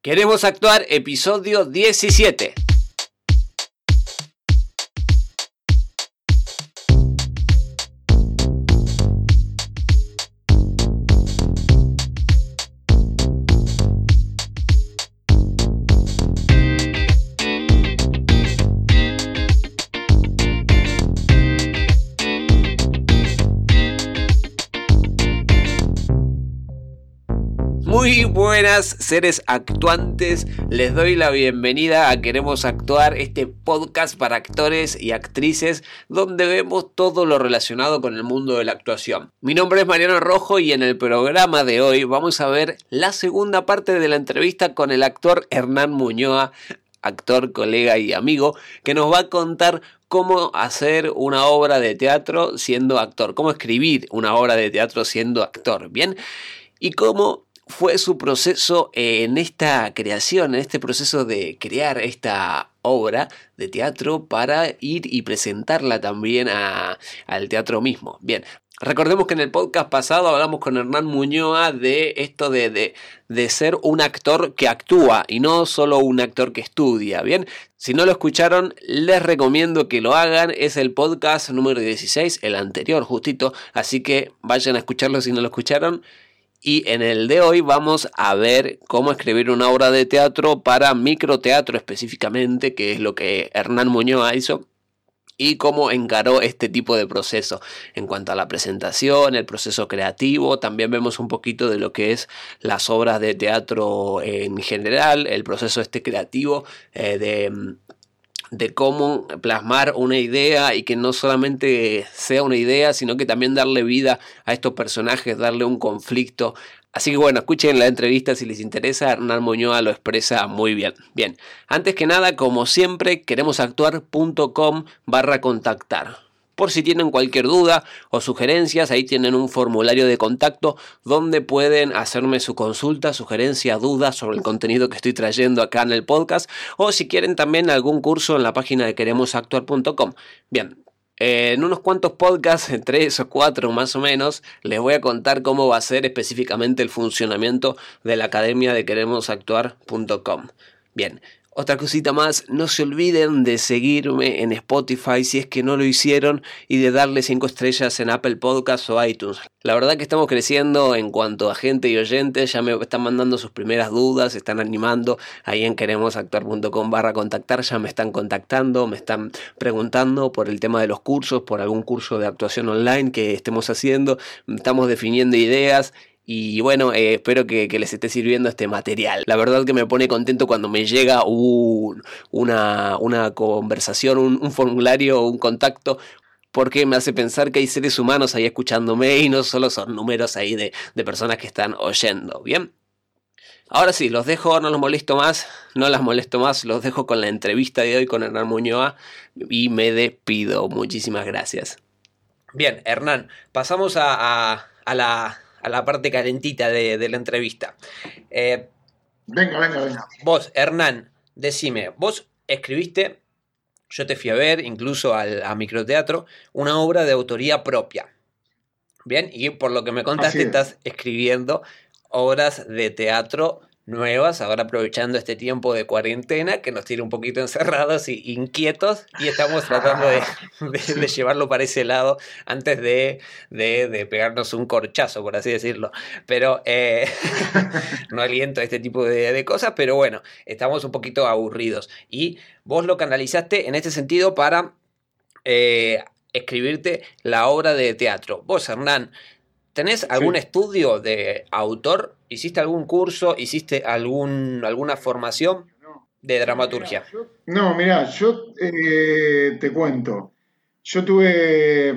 Queremos actuar episodio 17. Seres actuantes, les doy la bienvenida a Queremos Actuar, este podcast para actores y actrices donde vemos todo lo relacionado con el mundo de la actuación. Mi nombre es Mariano Rojo y en el programa de hoy vamos a ver la segunda parte de la entrevista con el actor Hernán Muñoa, actor, colega y amigo, que nos va a contar cómo hacer una obra de teatro siendo actor, cómo escribir una obra de teatro siendo actor, ¿bien? Y cómo fue su proceso en esta creación, en este proceso de crear esta obra de teatro para ir y presentarla también al teatro mismo. Bien, recordemos que en el podcast pasado hablamos con Hernán Muñoa de esto de, de, de ser un actor que actúa y no solo un actor que estudia. Bien, si no lo escucharon, les recomiendo que lo hagan. Es el podcast número 16, el anterior justito, así que vayan a escucharlo si no lo escucharon. Y en el de hoy vamos a ver cómo escribir una obra de teatro para microteatro específicamente, que es lo que Hernán Muñoz hizo, y cómo encaró este tipo de proceso. En cuanto a la presentación, el proceso creativo, también vemos un poquito de lo que es las obras de teatro en general, el proceso este creativo eh, de de cómo plasmar una idea y que no solamente sea una idea, sino que también darle vida a estos personajes, darle un conflicto. Así que bueno, escuchen la entrevista si les interesa, Hernán Muñoa lo expresa muy bien. Bien, antes que nada, como siempre, queremos actuar.com barra contactar. Por si tienen cualquier duda o sugerencias, ahí tienen un formulario de contacto donde pueden hacerme su consulta, sugerencia, duda sobre el contenido que estoy trayendo acá en el podcast o si quieren también algún curso en la página de queremosactuar.com. Bien, en unos cuantos podcasts, tres o cuatro más o menos, les voy a contar cómo va a ser específicamente el funcionamiento de la academia de queremosactuar.com. Bien, otra cosita más, no se olviden de seguirme en Spotify si es que no lo hicieron y de darle 5 estrellas en Apple Podcasts o iTunes. La verdad que estamos creciendo en cuanto a gente y oyentes, ya me están mandando sus primeras dudas, están animando, ahí en queremosactuar.com barra contactar, ya me están contactando, me están preguntando por el tema de los cursos, por algún curso de actuación online que estemos haciendo, estamos definiendo ideas y bueno, eh, espero que, les esté sirviendo este material. La verdad que me pone contento cuando me llega una, una, conversación, un, formulario, un contacto porque me hace pensar que hay seres humanos ahí escuchándome y no solo son números ahí de, de, personas que están oyendo. Bien. Ahora sí, los dejo, no los molesto más, no las molesto más, los dejo con la entrevista de hoy con Hernán Muñoa y me despido. Muchísimas gracias. Bien, Hernán, pasamos a la a la parte calentita de, la entrevista. Eh, venga, venga, venga. Vos, Hernán, decime, vos escribiste, yo te fui a ver, incluso al, a microteatro, una obra de autoría propia. Bien, y por lo que me contaste, estás escribiendo obras de teatro nuevas, ahora aprovechando este tiempo de cuarentena que nos tiene un poquito encerrados y inquietos y estamos tratando de, llevarlo para ese lado antes de, pegarnos un corchazo, por así decirlo. Pero eh, no aliento a este tipo de, cosas, pero bueno, estamos un poquito aburridos. Y vos lo canalizaste en este sentido para eh, escribirte la obra de teatro. Vos, Hernán, ¿tenés algún estudio de autor ¿Hiciste algún curso? ¿Hiciste algún, alguna formación de dramaturgia? no, mira, yo eh, te cuento. Yo tuve,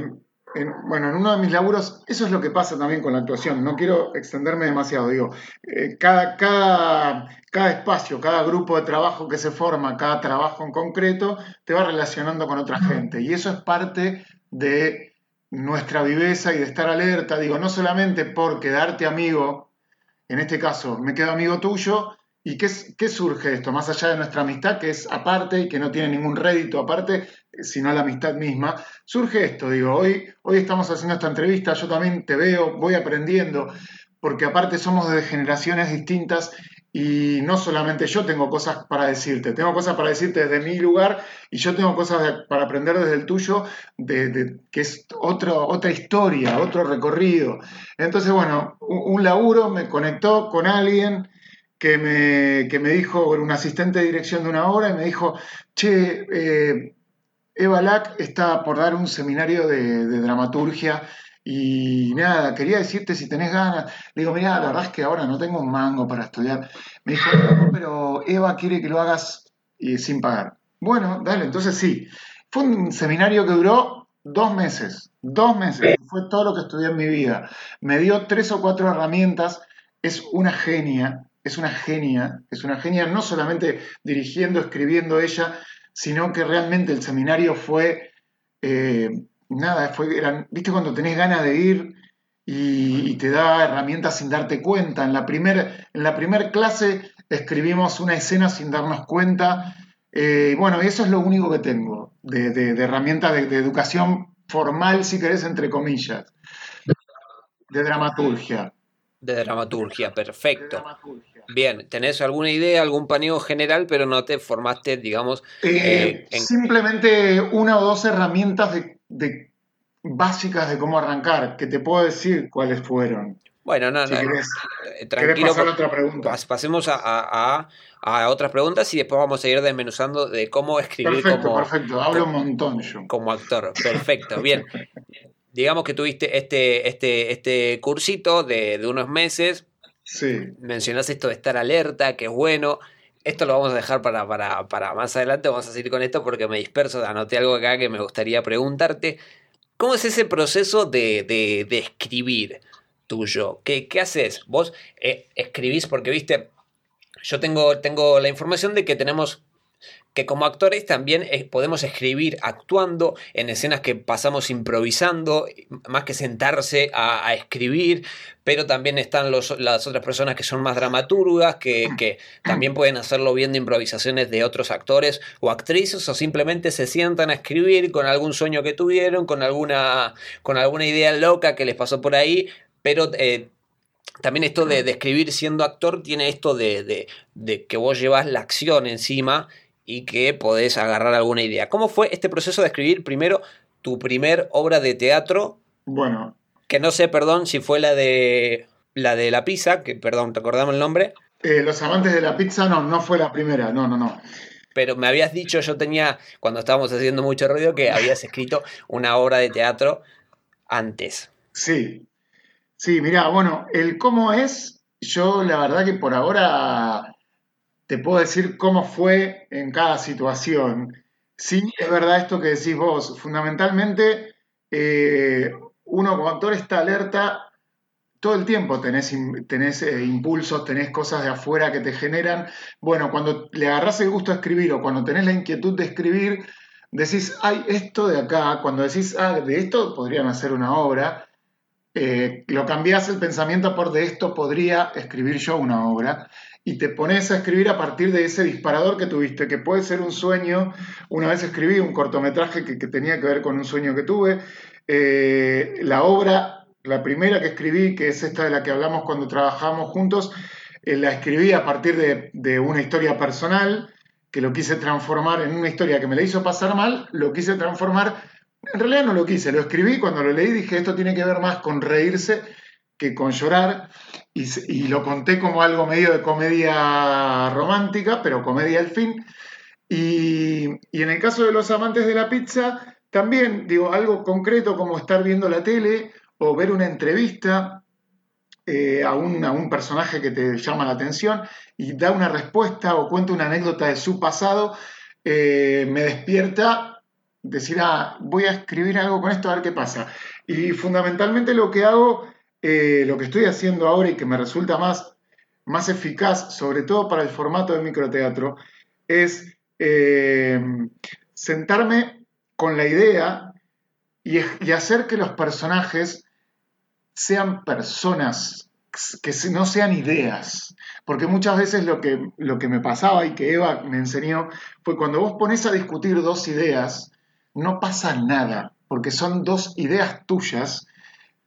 bueno, en uno de mis laburos, eso es lo que pasa también con la actuación, no quiero extenderme demasiado, digo, eh, cada, cada, cada espacio, cada grupo de trabajo que se forma, cada trabajo en concreto, te va relacionando con otra gente. Y eso es parte de nuestra viveza y de estar alerta, digo, no solamente por quedarte amigo en este caso, me quedo amigo tuyo, ¿y qué, qué, surge esto? Más allá de nuestra amistad, que es aparte y que no tiene ningún rédito aparte, sino la amistad misma, surge esto, digo, hoy, hoy estamos haciendo esta entrevista, yo también te veo, voy aprendiendo, porque aparte somos de generaciones distintas y no solamente yo tengo cosas para decirte, tengo cosas para decirte desde mi lugar y yo tengo cosas para aprender desde el tuyo, de, que es otro, otra historia, otro recorrido. Entonces, bueno, un, laburo me conectó con alguien que me, que me dijo, un asistente de dirección de una obra, y me dijo, che, eh, Eva Lack está por dar un seminario de, de dramaturgia y nada, quería decirte si tenés ganas. Le digo, mira, la verdad es que ahora no tengo un mango para estudiar. Me dijo, no, pero Eva quiere que lo hagas y sin pagar. Bueno, dale, entonces sí. Fue un seminario que duró dos meses, dos meses. Fue todo lo que estudié en mi vida. Me dio tres o cuatro herramientas. Es una genia, es una genia, es una genia no solamente dirigiendo, escribiendo ella, sino que realmente el seminario fue... Eh, nada, fue, eran, viste cuando tenés ganas de ir y, te da herramientas sin darte cuenta. En la primera en la primer clase escribimos una escena sin darnos cuenta. Eh, bueno, eso es lo único que tengo de, de, herramientas de, educación formal, si querés, entre comillas, de dramaturgia. De dramaturgia, perfecto. Bien, ¿tenés alguna idea, algún paneo general, pero no te formaste, digamos... Eh, eh, simplemente una o dos herramientas de de básicas de cómo arrancar, que te puedo decir cuáles fueron. Bueno, no, no. Eh, tranquilo. Pasar a otra pregunta? Pasemos a, otras preguntas y después vamos a ir desmenuzando de cómo escribir perfecto, como. Perfecto, hablo un montón yo. Como actor. Perfecto, bien. Digamos que tuviste este, este, este cursito de, de unos meses. Sí. Mencionás esto de estar alerta, que es bueno. Esto lo vamos a dejar para, para, más adelante, vamos a seguir con esto porque me disperso, anoté algo acá que me gustaría preguntarte. ¿Cómo es ese proceso de, de, escribir tuyo? ¿Qué, qué haces? Vos eh, escribís porque, viste, yo tengo, tengo la información de que tenemos que como actores también eh, podemos escribir actuando en escenas que pasamos improvisando, más que sentarse a, escribir, pero también están las otras personas que son más dramaturgas, que, también pueden hacerlo viendo improvisaciones de otros actores o actrices, o simplemente se sientan a escribir con algún sueño que tuvieron, con alguna, con alguna idea loca que les pasó por ahí, pero... Eh, también esto de, escribir siendo actor tiene esto de, de, de, que vos llevas la acción encima y que podés agarrar alguna idea. ¿Cómo fue este proceso de escribir primero tu primer obra de teatro? Bueno. Que no sé, perdón, si fue la de la de la pizza, que perdón, recordamos el nombre. Eh, Los amantes de la pizza, no, no fue la primera, no, no, no. Pero me habías dicho, yo tenía, cuando estábamos haciendo mucho ruido, que habías escrito una obra de teatro antes. Sí, sí, mira, bueno, el cómo es, yo la verdad que por ahora te puedo decir cómo fue en cada situación. Sí, es verdad esto que decís vos. Fundamentalmente, eh, uno como está alerta todo el tiempo. Tenés, tenés eh, impulsos, tenés cosas de afuera que te generan. Bueno, cuando le agarrás el gusto a escribir o cuando tenés la inquietud de escribir, decís, ay, esto de acá. Cuando decís, ah, de esto podrían hacer una obra. Eh, lo cambiás el pensamiento por de esto podría escribir yo una obra y te pones a escribir a partir de ese disparador que tuviste, que puede ser un sueño. Una vez escribí un cortometraje que, tenía que ver con un sueño que tuve. Eh, la obra, la primera que escribí, que es esta de la que hablamos cuando trabajamos juntos, eh, la escribí a partir de, de una historia personal que lo quise transformar en una historia que me la hizo pasar mal, lo quise transformar, en realidad no lo quise, lo escribí, cuando lo leí dije, esto tiene que ver más con reírse que con llorar, y, lo conté como algo medio de comedia romántica, pero comedia al fin. Y, en el caso de los amantes de la pizza, también digo algo concreto como estar viendo la tele o ver una entrevista eh, a, un, a, un, personaje que te llama la atención y da una respuesta o cuenta una anécdota de su pasado, eh, me despierta decir, ah, voy a escribir algo con esto a ver qué pasa. Y fundamentalmente lo que hago eh, lo que estoy haciendo ahora y que me resulta más, más eficaz, sobre todo para el formato de microteatro, es eh, sentarme con la idea y, hacer que los personajes sean personas, que no sean ideas. Porque muchas veces lo que, lo que me pasaba y que Eva me enseñó fue cuando vos pones a discutir dos ideas, no pasa nada, porque son dos ideas tuyas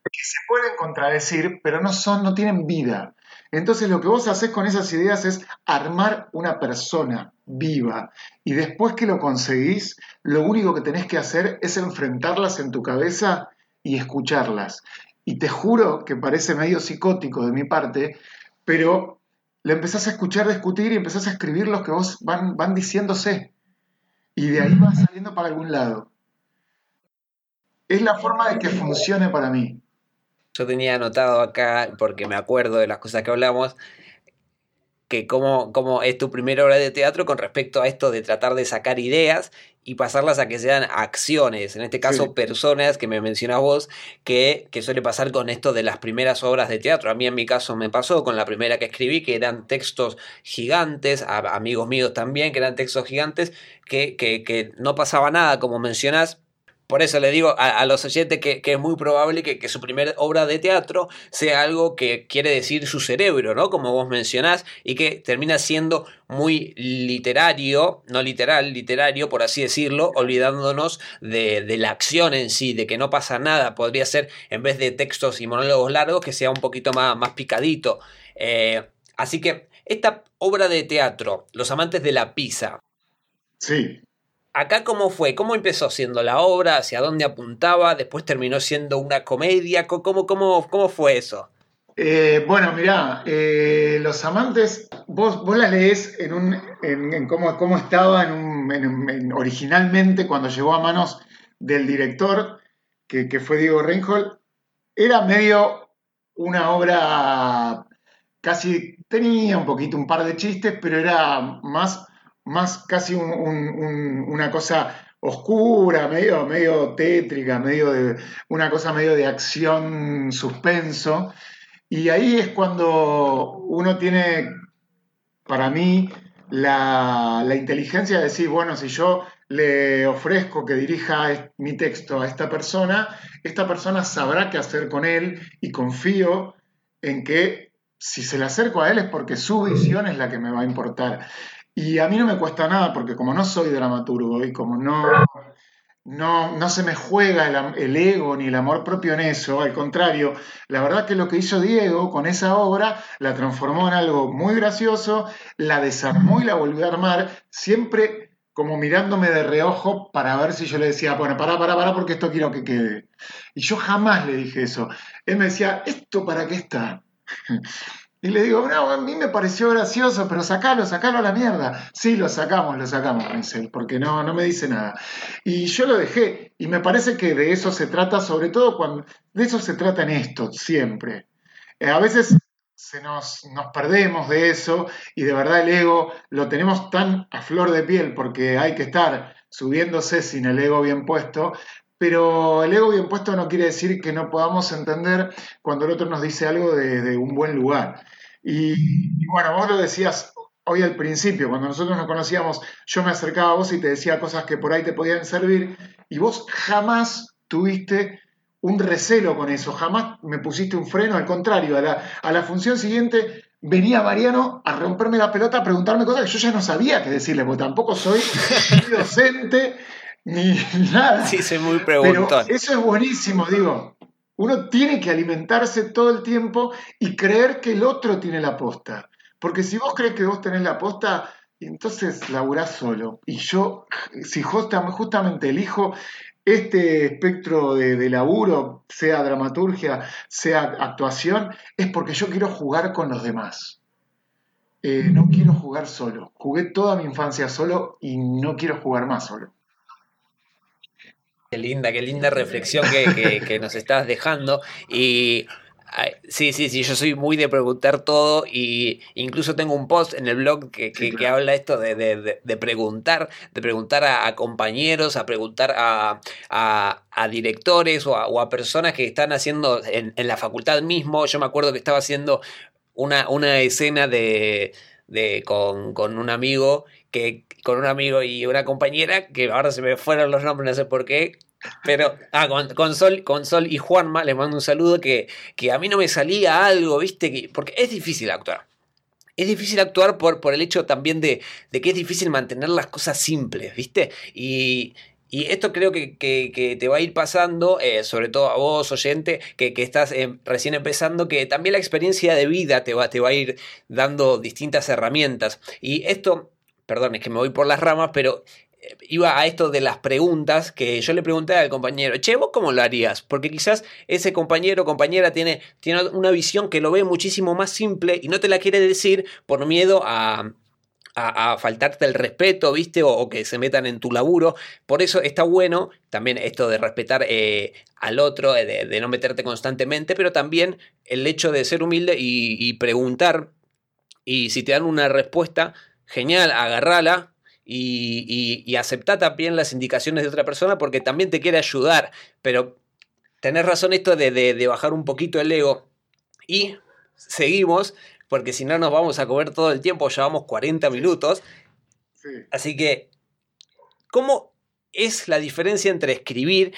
que se pueden contradecir, pero no son, no tienen vida. Entonces lo que vos haces con esas ideas es armar una persona viva. Y después que lo conseguís, lo único que tenés que hacer es enfrentarlas en tu cabeza y escucharlas. Y te juro que parece medio psicótico de mi parte, pero le empezás a escuchar discutir y empezás a escribir los que vos van, van diciéndose. Y de ahí va saliendo para algún lado. Es la forma de que funcione para mí. Yo tenía anotado acá, porque me acuerdo de las cosas que hablamos, que cómo, cómo, es tu primera obra de teatro con respecto a esto de tratar de sacar ideas y pasarlas a que sean acciones, en este caso personas que me mencionas vos, que, que, suele pasar con esto de las primeras obras de teatro. A mí en mi caso me pasó con la primera que escribí, que eran textos gigantes, a, amigos míos también, que eran textos gigantes, que, que, que no pasaba nada, como mencionás, por eso le digo a, los oyentes que, es muy probable que, su primera obra de teatro sea algo que quiere decir su cerebro, ¿no? Como vos mencionás, y que termina siendo muy literario, no literal, literario, por así decirlo, olvidándonos de, la acción en sí, de que no pasa nada. Podría ser, en vez de textos y monólogos largos, que sea un poquito más, más picadito. Eh, así que esta obra de teatro, Los amantes de la pizza. Sí acá cómo fue, cómo empezó siendo la obra, hacia dónde apuntaba, después terminó siendo una comedia, ¿cómo, cómo, cómo fue eso? Eh, bueno, mirá, eh, Los Amantes, vos, vos la lees en, un, en, cómo, cómo, estaba en originalmente cuando llegó a manos del director, que, que fue Diego Reinhold, era medio una obra casi, tenía un poquito un par de chistes, pero era más más casi una cosa oscura, medio, medio tétrica, medio de, una cosa medio de acción, suspenso. Y ahí es cuando uno tiene, para mí, la, la inteligencia de decir, bueno, si yo le ofrezco que dirija mi texto a esta persona, esta persona sabrá qué hacer con él y confío en que si se le acerco a él es porque su visión es la que me va a importar. Y a mí no me cuesta nada, porque como no soy dramaturgo y como no, no, no se me juega el, ego ni el amor propio en eso, al contrario, la verdad que lo que hizo Diego con esa obra la transformó en algo muy gracioso, la desarmó y la volvió a armar, siempre como mirándome de reojo para ver si yo le decía, bueno, pará, pará, pará, porque esto quiero que quede. Y yo jamás le dije eso. Él me decía, ¿esto para qué está? Y le digo, no, a mí me pareció gracioso, pero sacalo, sacalo a la mierda. Sí, lo sacamos, lo sacamos, me porque no, no me dice nada. Y yo lo dejé, y me parece que de eso se trata, sobre todo cuando, de eso se trata en esto, siempre. Eh, a veces se nos, nos perdemos de eso, y de verdad el ego lo tenemos tan a flor de piel, porque hay que estar subiéndose sin el ego bien puesto, pero el ego bien puesto no quiere decir que no podamos entender cuando el otro nos dice algo de, un buen lugar. Y, bueno, vos lo decías hoy al principio, cuando nosotros nos conocíamos, yo me acercaba a vos y te decía cosas que por ahí te podían servir, y vos jamás tuviste un recelo con eso, jamás me pusiste un freno, al contrario, a la, a la función siguiente venía Mariano a romperme la pelota, a preguntarme cosas que yo ya no sabía qué decirle, porque tampoco soy docente ni nada. Sí, soy muy preguntón. Pero eso es buenísimo, digo. Uno tiene que alimentarse todo el tiempo y creer que el otro tiene la posta. Porque si vos crees que vos tenés la posta, entonces laburás solo. Y yo, si justamente elijo este espectro de, laburo, sea dramaturgia, sea actuación, es porque yo quiero jugar con los demás. Eh, no quiero jugar solo. Jugué toda mi infancia solo y no quiero jugar más solo. Qué linda, qué linda reflexión que, nos estás dejando. Y Sí, sí, sí, yo soy muy de preguntar todo y incluso tengo un post en el blog que, habla esto de, preguntar, de preguntar a, compañeros, a preguntar a, directores o, a, personas que están haciendo en, la facultad mismo. Yo me acuerdo que estaba haciendo una, una escena de, con, con un amigo que con un amigo y una compañera, que ahora se me fueron los nombres, no sé por qué, pero, ah, con, Sol, con Sol y Juanma, les mando un saludo, que, que a mí no me salía algo, ¿viste? Que, porque es difícil actuar. Es difícil actuar por, por el hecho también de, de, que es difícil mantener las cosas simples, ¿viste? Y, y esto creo que, te va a ir pasando, eh, sobre todo a vos, oyente, que, estás eh, recién empezando, que también la experiencia de vida te va, te va a ir dando distintas herramientas. Y esto, perdón, es que me voy por las ramas, pero eh, iba a esto de las preguntas que yo le pregunté al compañero, che, ¿vos cómo lo harías? Porque quizás ese compañero o compañera tiene, tiene una visión que lo ve muchísimo más simple y no te la quiere decir por miedo a, a, faltarte el respeto, ¿viste? O, que se metan en tu laburo. Por eso está bueno también esto de respetar eh, al otro, eh, de, no meterte constantemente, pero también el hecho de ser humilde y, preguntar. Y si te dan una respuesta, genial, agarrala, y, y, acepta también las indicaciones de otra persona porque también te quiere ayudar. Pero tenés razón esto de, de, bajar un poquito el ego. Y seguimos porque si no nos vamos a comer todo el tiempo, llevamos 40 minutos. Así que, ¿cómo es la diferencia entre escribir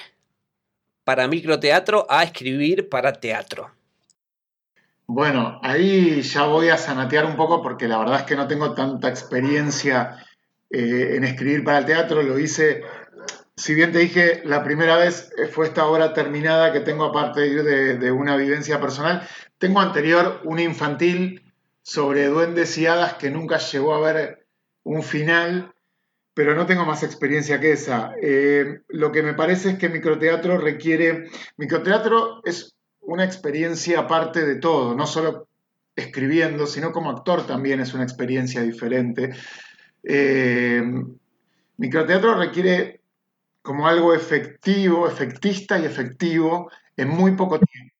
para microteatro a escribir para teatro? Bueno, ahí ya voy a sanatear un poco porque la verdad es que no tengo tanta experiencia eh, en escribir para el teatro. Lo hice, si bien te dije, la primera vez fue esta obra terminada que tengo aparte de, de una vivencia personal, tengo anterior una infantil sobre duendes y hadas que nunca llegó a ver un final, pero no tengo más experiencia que esa. Eh, lo que me parece es que microteatro requiere, microteatro es una experiencia aparte de todo, no solo escribiendo, sino como actor también es una experiencia diferente. Eh, microteatro requiere como algo efectivo, efectista y efectivo en muy poco tiempo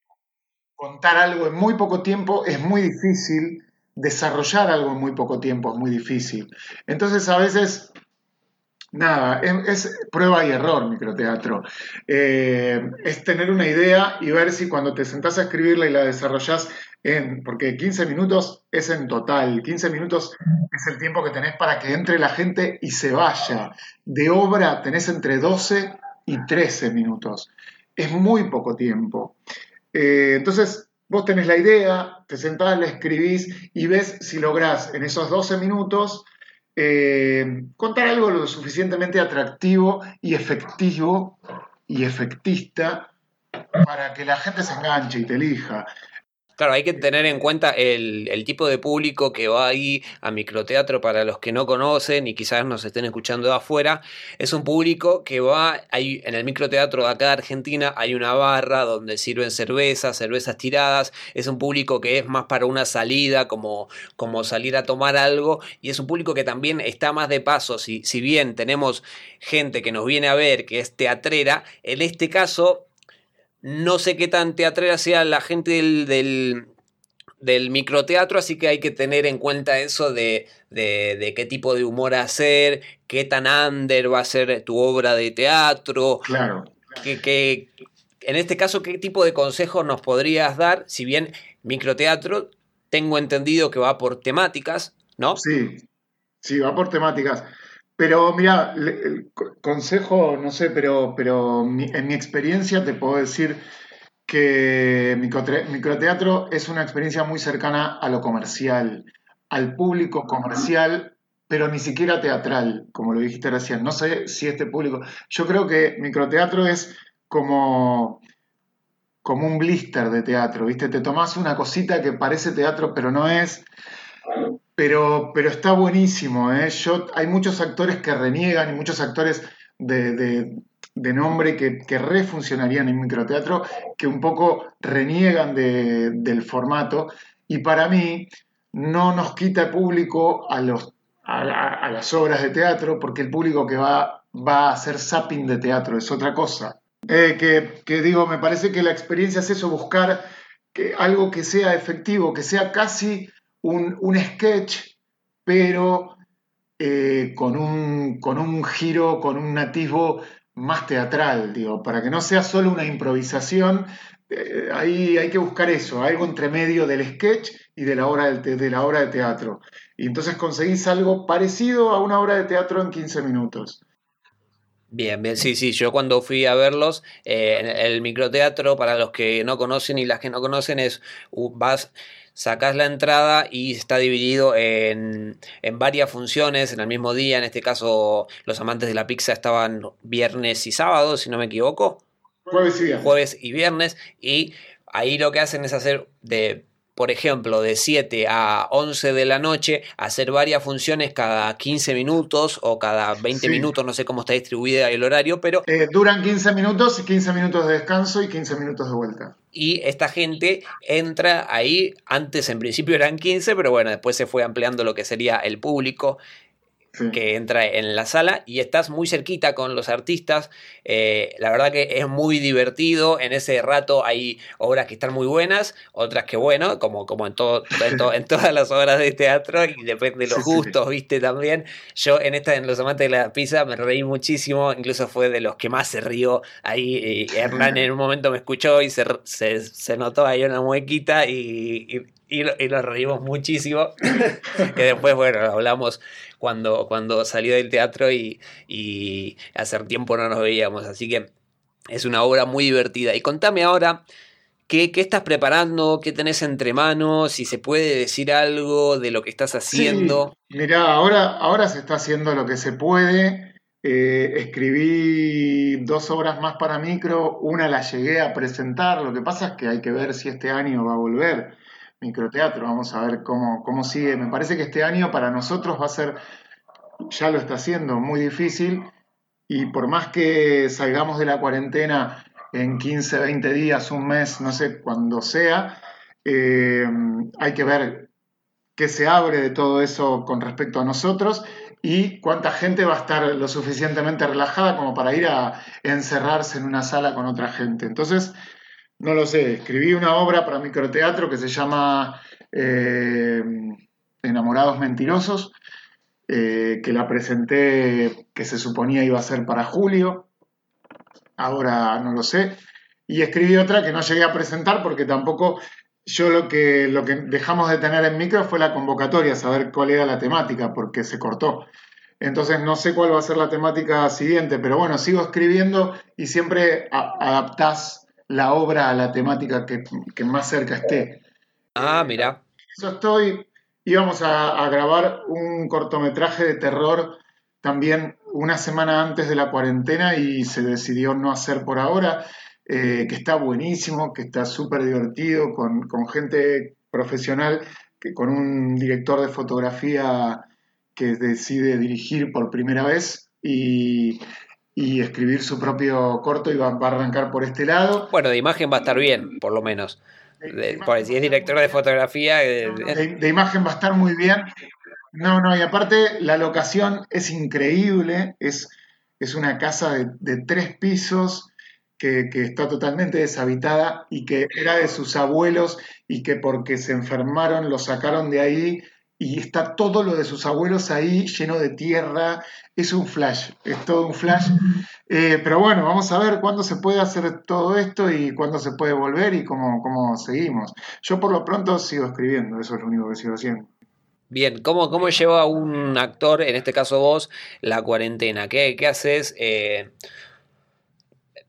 contar algo en muy poco tiempo es muy difícil, desarrollar algo en muy poco tiempo es muy difícil. Entonces a veces, nada, es, prueba y error microteatro. Eh, es tener una idea y ver si cuando te sentás a escribirla y la desarrollás en, porque 15 minutos es en total, 15 minutos es el tiempo que tenés para que entre la gente y se vaya. De obra tenés entre 12 y 13 minutos. Es muy poco tiempo. Eh, entonces, vos tenés la idea, te sentás, la escribís y ves si lográs en esos 12 minutos eh, contar algo lo suficientemente atractivo y efectivo y efectista para que la gente se enganche y te elija. Claro, hay que tener en cuenta el, tipo de público que va ahí a microteatro para los que no conocen y quizás nos estén escuchando de afuera. Es un público que va, ahí en el microteatro de acá de Argentina hay una barra donde sirven cervezas, cervezas tiradas. Es un público que es más para una salida, como, como salir a tomar algo. Y es un público que también está más de paso. Si, si bien tenemos gente que nos viene a ver que es teatrera, en este caso no sé qué tan teatrera sea la gente del, del, microteatro, así que hay que tener en cuenta eso de, de, qué tipo de humor hacer, qué tan under va a ser tu obra de teatro. Claro. Que, en este caso, ¿qué tipo de consejos nos podrías dar? Si bien microteatro, tengo entendido que va por temáticas, ¿no? Sí, sí, va por temáticas. Pero mira, el consejo, no sé, pero, pero en mi experiencia te puedo decir que microteatro es una experiencia muy cercana a lo comercial, al público comercial, pero ni siquiera teatral, como lo dijiste recién. No sé si este público. Yo creo que microteatro es como, como un blister de teatro, ¿viste? Te tomás una cosita que parece teatro, pero no es. Pero, pero está buenísimo, ¿eh? Hay muchos actores que reniegan y muchos actores de, nombre que, que refuncionarían en microteatro, que un poco reniegan del formato. Y para mí no nos quita público a, los, a, las obras de teatro, porque el público que va, va a hacer zapping de teatro es otra cosa. Eh, que, que, digo, me parece que la experiencia es eso, buscar que, algo que sea efectivo, que sea casi un, sketch, pero eh, con, un, con un giro, con un nativo más teatral, digo, para que no sea solo una improvisación, eh, ahí hay que buscar eso, algo entre medio del sketch y de la, obra de, de la obra de teatro. Y entonces conseguís algo parecido a una obra de teatro en 15 minutos. Bien, bien, sí, sí, yo cuando fui a verlos, eh, el microteatro, para los que no conocen y las que no conocen, es, vas, sacás la entrada y está dividido en, en, varias funciones en el mismo día. En este caso, los amantes de la pizza estaban viernes y sábado, si no me equivoco. Jueves y viernes. Jueves y viernes. Y ahí lo que hacen es hacer de por ejemplo, de 7 a 11 de la noche, hacer varias funciones cada 15 minutos o cada 20 minutos, no sé cómo está distribuida el horario, pero... Eh, duran 15 minutos, 15 minutos de descanso y 15 minutos de vuelta. Y esta gente entra ahí, antes en principio eran 15, pero bueno, después se fue ampliando lo que sería el público que entra en la sala y estás muy cerquita con los artistas. Eh, la verdad que es muy divertido. En ese rato hay obras que están muy buenas, otras que, bueno, como, como en, todo, en, todas las obras de teatro y depende de los gustos, viste también. Yo en esta, en Los Amantes de la Pizza, me reí muchísimo, incluso fue de los que más se rió. Ahí Hernán en un momento me escuchó y se, se, notó ahí una muequita y, y, y, nos reímos muchísimo. que después, bueno, hablamos cuando, cuando salió del teatro y, y hace tiempo no nos veíamos. Así que es una obra muy divertida. Y contame ahora. ¿Qué, ¿Qué, estás preparando? ¿Qué tenés entre manos? Si se puede decir algo de lo que estás haciendo. Sí, mirá, ahora, ahora se está haciendo lo que se puede. Eh, escribí dos obras más para micro, una la llegué a presentar, lo que pasa es que hay que ver si este año va a volver microteatro, vamos a ver cómo, cómo sigue. Me parece que este año para nosotros va a ser, ya lo está haciendo, muy difícil y por más que salgamos de la cuarentena en 15, 20 días, un mes, no sé, cuando sea, eh, hay que ver qué se abre de todo eso con respecto a nosotros y cuánta gente va a estar lo suficientemente relajada como para ir a encerrarse en una sala con otra gente. Entonces, no lo sé, escribí una obra para microteatro que se llama eh, Enamorados Mentirosos, eh, que la presenté, que se suponía iba a ser para julio, ahora no lo sé, y escribí otra que no llegué a presentar porque tampoco yo lo que, lo que dejamos de tener en micro fue la convocatoria, saber cuál era la temática, porque se cortó. Entonces no sé cuál va a ser la temática siguiente, pero bueno, sigo escribiendo y siempre adaptás la obra a la temática que, más cerca esté. Ah, mira. Eso estoy. Íbamos a, grabar un cortometraje de terror también una semana antes de la cuarentena y se decidió no hacer por ahora, eh, que está buenísimo, que está súper divertido, con, con, gente profesional, que, con un director de fotografía que decide dirigir por primera vez y y escribir su propio corto y va, a arrancar por este lado. Bueno, de imagen va a estar bien, por lo menos. si es director de fotografía. Eh, de, imagen va a estar muy bien. No, no, y aparte la locación es increíble, es, es una casa de, tres pisos que, que, está totalmente deshabitada y que era de sus abuelos y que porque se enfermaron lo sacaron de ahí y está todo lo de sus abuelos ahí lleno de tierra. Es un flash, es todo un flash. Eh, pero bueno, vamos a ver cuándo se puede hacer todo esto y cuándo se puede volver y cómo, cómo seguimos. Yo por lo pronto sigo escribiendo, eso es lo único que sigo haciendo. Bien, ¿cómo, cómo lleva un actor, en este caso vos, la cuarentena? ¿Qué, qué haces? Eh,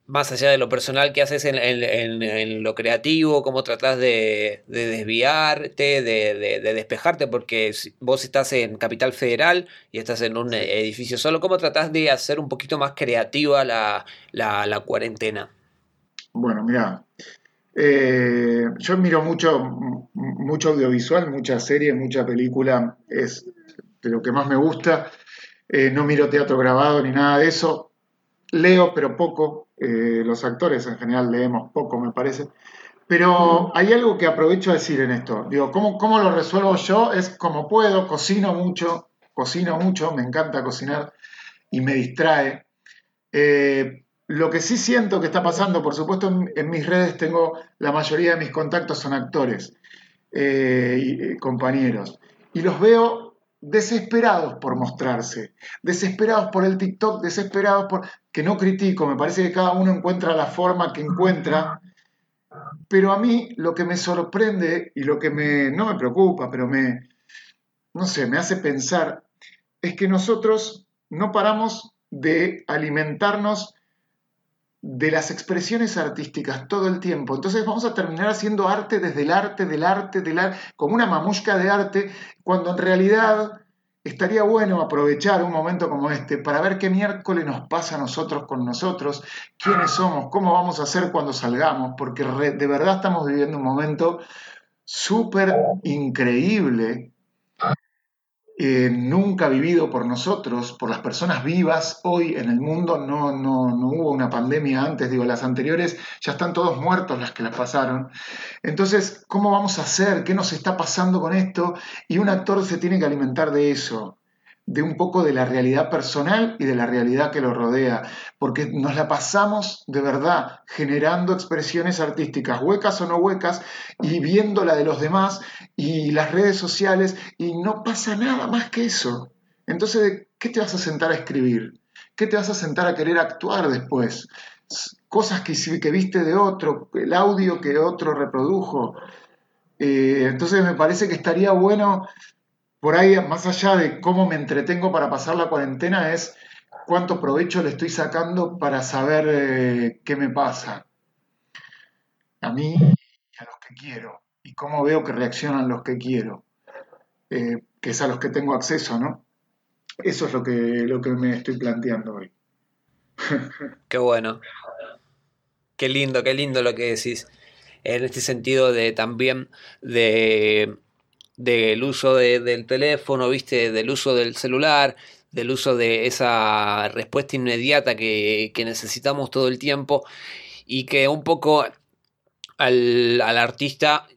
más allá de lo personal que haces en, lo creativo, cómo tratás de, desviarte, de, despejarte, porque vos estás en Capital Federal y estás en un edificio solo, ¿cómo tratás de hacer un poquito más creativa la, cuarentena? Bueno, mira, eh, yo miro mucho, mucho audiovisual, mucha serie, mucha película, es de lo que más me gusta. Eh, no miro teatro grabado ni nada de eso. Leo, pero poco, eh, los actores en general leemos poco, me parece. Pero hay algo que aprovecho a decir en esto. Digo, ¿cómo, ¿cómo, lo resuelvo yo? Es como puedo, cocino mucho, cocino mucho, me encanta cocinar y me distrae. Eh, lo que sí siento que está pasando, por supuesto, en, mis redes tengo, la mayoría de mis contactos son actores eh, y compañeros. Y los veo desesperados por mostrarse, desesperados por el TikTok, desesperados por... que no critico, me parece que cada uno encuentra la forma que encuentra, pero a mí lo que me sorprende y lo que me, no me preocupa, pero me, no sé, me hace pensar, es que nosotros no paramos de alimentarnos de las expresiones artísticas todo el tiempo. Entonces vamos a terminar haciendo arte desde el arte, del arte, del arte, como una mamushka de arte, cuando en realidad estaría bueno aprovechar un momento como este para ver qué miércoles nos pasa a nosotros con nosotros, quiénes somos, cómo vamos a hacer cuando salgamos, porque de verdad estamos viviendo un momento súper increíble eh, nunca vivido por nosotros, por las personas vivas hoy en el mundo. No, no, no, hubo una pandemia antes, digo, las anteriores ya están todos muertos las que las pasaron. Entonces, ¿cómo vamos a hacer? ¿Qué nos está pasando con esto? Y un actor se tiene que alimentar de eso de un poco de la realidad personal y de la realidad que lo rodea, porque nos la pasamos de verdad generando expresiones artísticas, huecas o no huecas, y viendo la de los demás y las redes sociales, y no pasa nada más que eso. Entonces, ¿qué te vas a sentar a escribir? ¿Qué te vas a sentar a querer actuar después? Cosas que, que viste de otro, el audio que otro reprodujo. Eh, entonces me parece que estaría bueno por ahí, más allá de cómo me entretengo para pasar la cuarentena, es cuánto provecho le estoy sacando para saber eh, qué me pasa a mí y a los que quiero, y cómo veo que reaccionan los que quiero, eh, que es a los que tengo acceso, ¿no? Eso es lo que, lo que me estoy planteando hoy. qué bueno. Qué lindo, qué lindo lo que decís. En este sentido de también de del uso del teléfono, viste, del uso del celular, del uso de esa respuesta inmediata que, que necesitamos todo el tiempo y que un poco al, al artista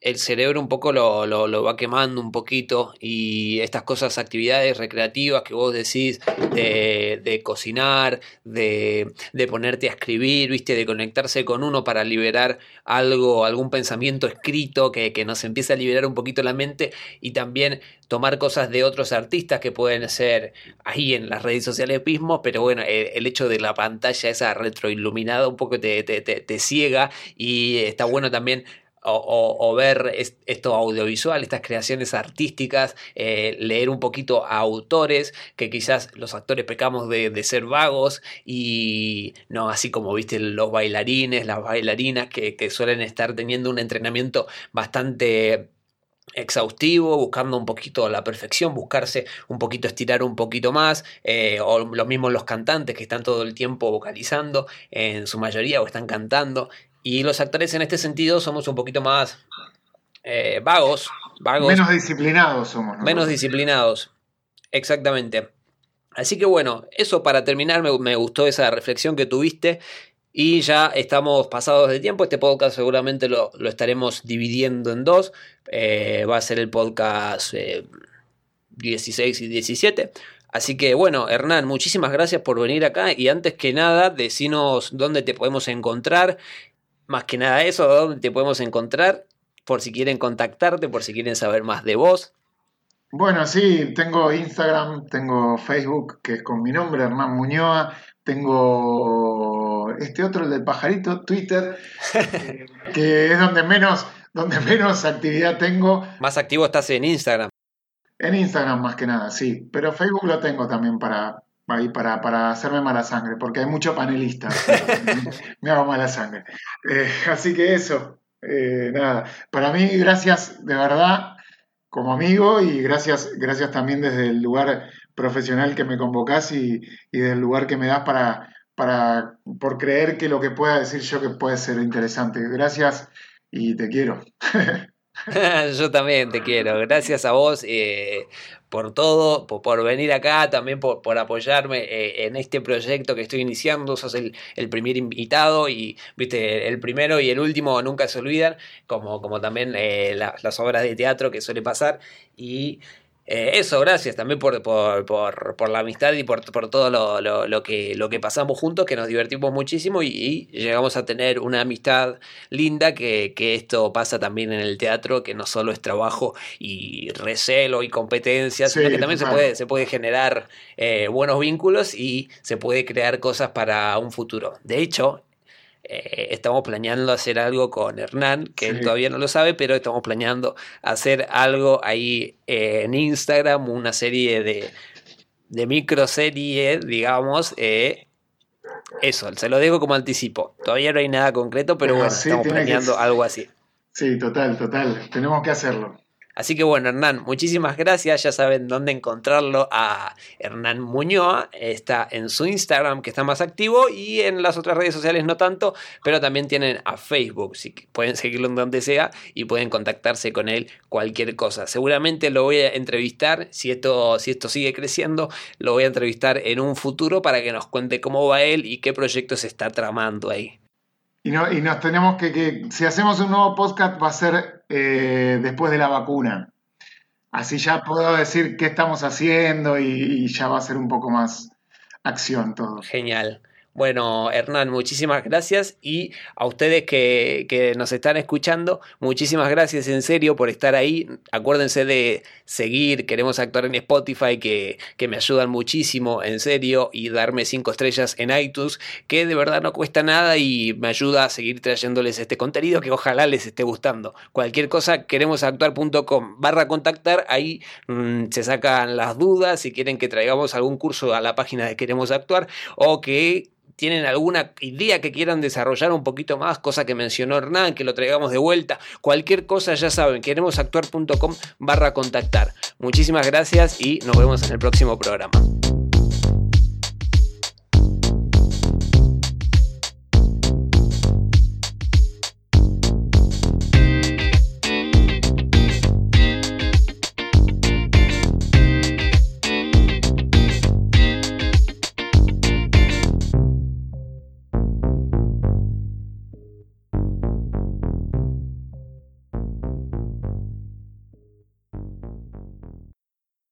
el cerebro un poco lo, lo, va quemando un poquito y estas cosas, actividades recreativas que vos decís de, de cocinar, de, de, ponerte a escribir, viste, de conectarse con uno para liberar algo, algún pensamiento escrito que, que nos empieza a liberar un poquito la mente y también tomar cosas de otros artistas que pueden ser ahí en las redes sociales mismos, pero bueno, el, hecho de la pantalla esa retroiluminada un poco te, te, te, te ciega y está bueno también o, ver esto audiovisual, estas creaciones artísticas, eh, leer un poquito a autores, que quizás los actores pecamos de, ser vagos y no así como viste los bailarines, las bailarinas que, suelen estar teniendo un entrenamiento bastante exhaustivo, buscando un poquito la perfección, buscarse un poquito estirar un poquito más, eh, o lo mismo los cantantes que están todo el tiempo vocalizando, en su mayoría o están cantando, y los actores en este sentido somos un poquito más eh, vagos, vagos. Menos disciplinados somos. Menos disciplinados, exactamente. Así que bueno, eso para terminar, me, gustó esa reflexión que tuviste. Y ya estamos pasados de tiempo. Este podcast seguramente lo, estaremos dividiendo en dos. Eh, va a ser el podcast 16 eh, y 17. Así que bueno, Hernán, muchísimas gracias por venir acá. Y antes que nada, decinos dónde te podemos encontrar más que nada eso, ¿dónde te podemos encontrar? Por si quieren contactarte, por si quieren saber más de vos. Bueno, sí, tengo Instagram, tengo Facebook, que es con mi nombre, Hernán Muñoa, tengo este otro, el del pajarito, Twitter, que es donde menos, donde menos actividad tengo. Más activo estás en Instagram. En Instagram más que nada, sí, pero Facebook lo tengo también para, ahí para, para, hacerme mala sangre, porque hay mucho panelista. me hago mala sangre. Eh, así que eso, eh, nada. Para mí, gracias de verdad como amigo y gracias, gracias también desde el lugar profesional que me convocás y, y del lugar que me das para, para, por creer que lo que pueda decir yo que puede ser interesante. Gracias y te quiero. Yo también te quiero. Gracias a vos eh, por todo, por, venir acá, también por, por apoyarme eh, en este proyecto que estoy iniciando. Sos el, el, primer invitado y, viste, el primero y el último nunca se olvidan, como, como también eh, las obras de teatro que suele pasar. Y eh, eso, gracias también por, por, la amistad y por, todo lo, que, lo que pasamos juntos, que nos divertimos muchísimo y, llegamos a tener una amistad linda, que, esto pasa también en el teatro, que no solo es trabajo y recelo y competencia, sino que también se puede, se puede generar eh, buenos vínculos y se puede crear cosas para un futuro. De hecho, eh, estamos planeando hacer algo con Hernán, que él todavía no lo sabe, pero estamos planeando hacer algo ahí eh, en Instagram, una serie de, de microserie, digamos, eh, Eso, se lo dejo como anticipo. Todavía no hay nada concreto, pero, bueno, estamos planeando algo así. Sí, total, total. Tenemos que hacerlo. Así que bueno, Hernán, muchísimas gracias. Ya saben dónde encontrarlo a Hernán Muñoz. Está en su Instagram, que está más activo, y en las otras redes sociales no tanto, pero también tienen a Facebook. Si pueden seguirlo en donde sea y pueden contactarse con él cualquier cosa. Seguramente lo voy a entrevistar, si esto, si esto sigue creciendo, lo voy a entrevistar en un futuro para que nos cuente cómo va él y qué proyectos está tramando ahí. Y, no, y nos tenemos que, que, si hacemos un nuevo podcast va a ser eh, después de la vacuna. Así ya puedo decir qué estamos haciendo y, y ya va a ser un poco más acción todo. Genial. Bueno, Hernán, muchísimas gracias y a ustedes que, nos están escuchando, muchísimas gracias en serio por estar ahí. Acuérdense de seguir, queremos actuar en Spotify, que, que me ayudan muchísimo, en serio, y darme cinco estrellas en iTunes, que de verdad no cuesta nada y me ayuda a seguir trayéndoles este contenido que ojalá les esté gustando. Cualquier cosa, queremosactuar.com barra contactar, ahí mm, se sacan las dudas, si quieren que traigamos algún curso a la página de Queremos Actuar o que tienen alguna idea que quieran desarrollar un poquito más, cosa que mencionó Hernán, que lo traigamos de vuelta, cualquier cosa ya saben, queremosactuar.com barra contactar. Muchísimas gracias y nos vemos en el próximo programa.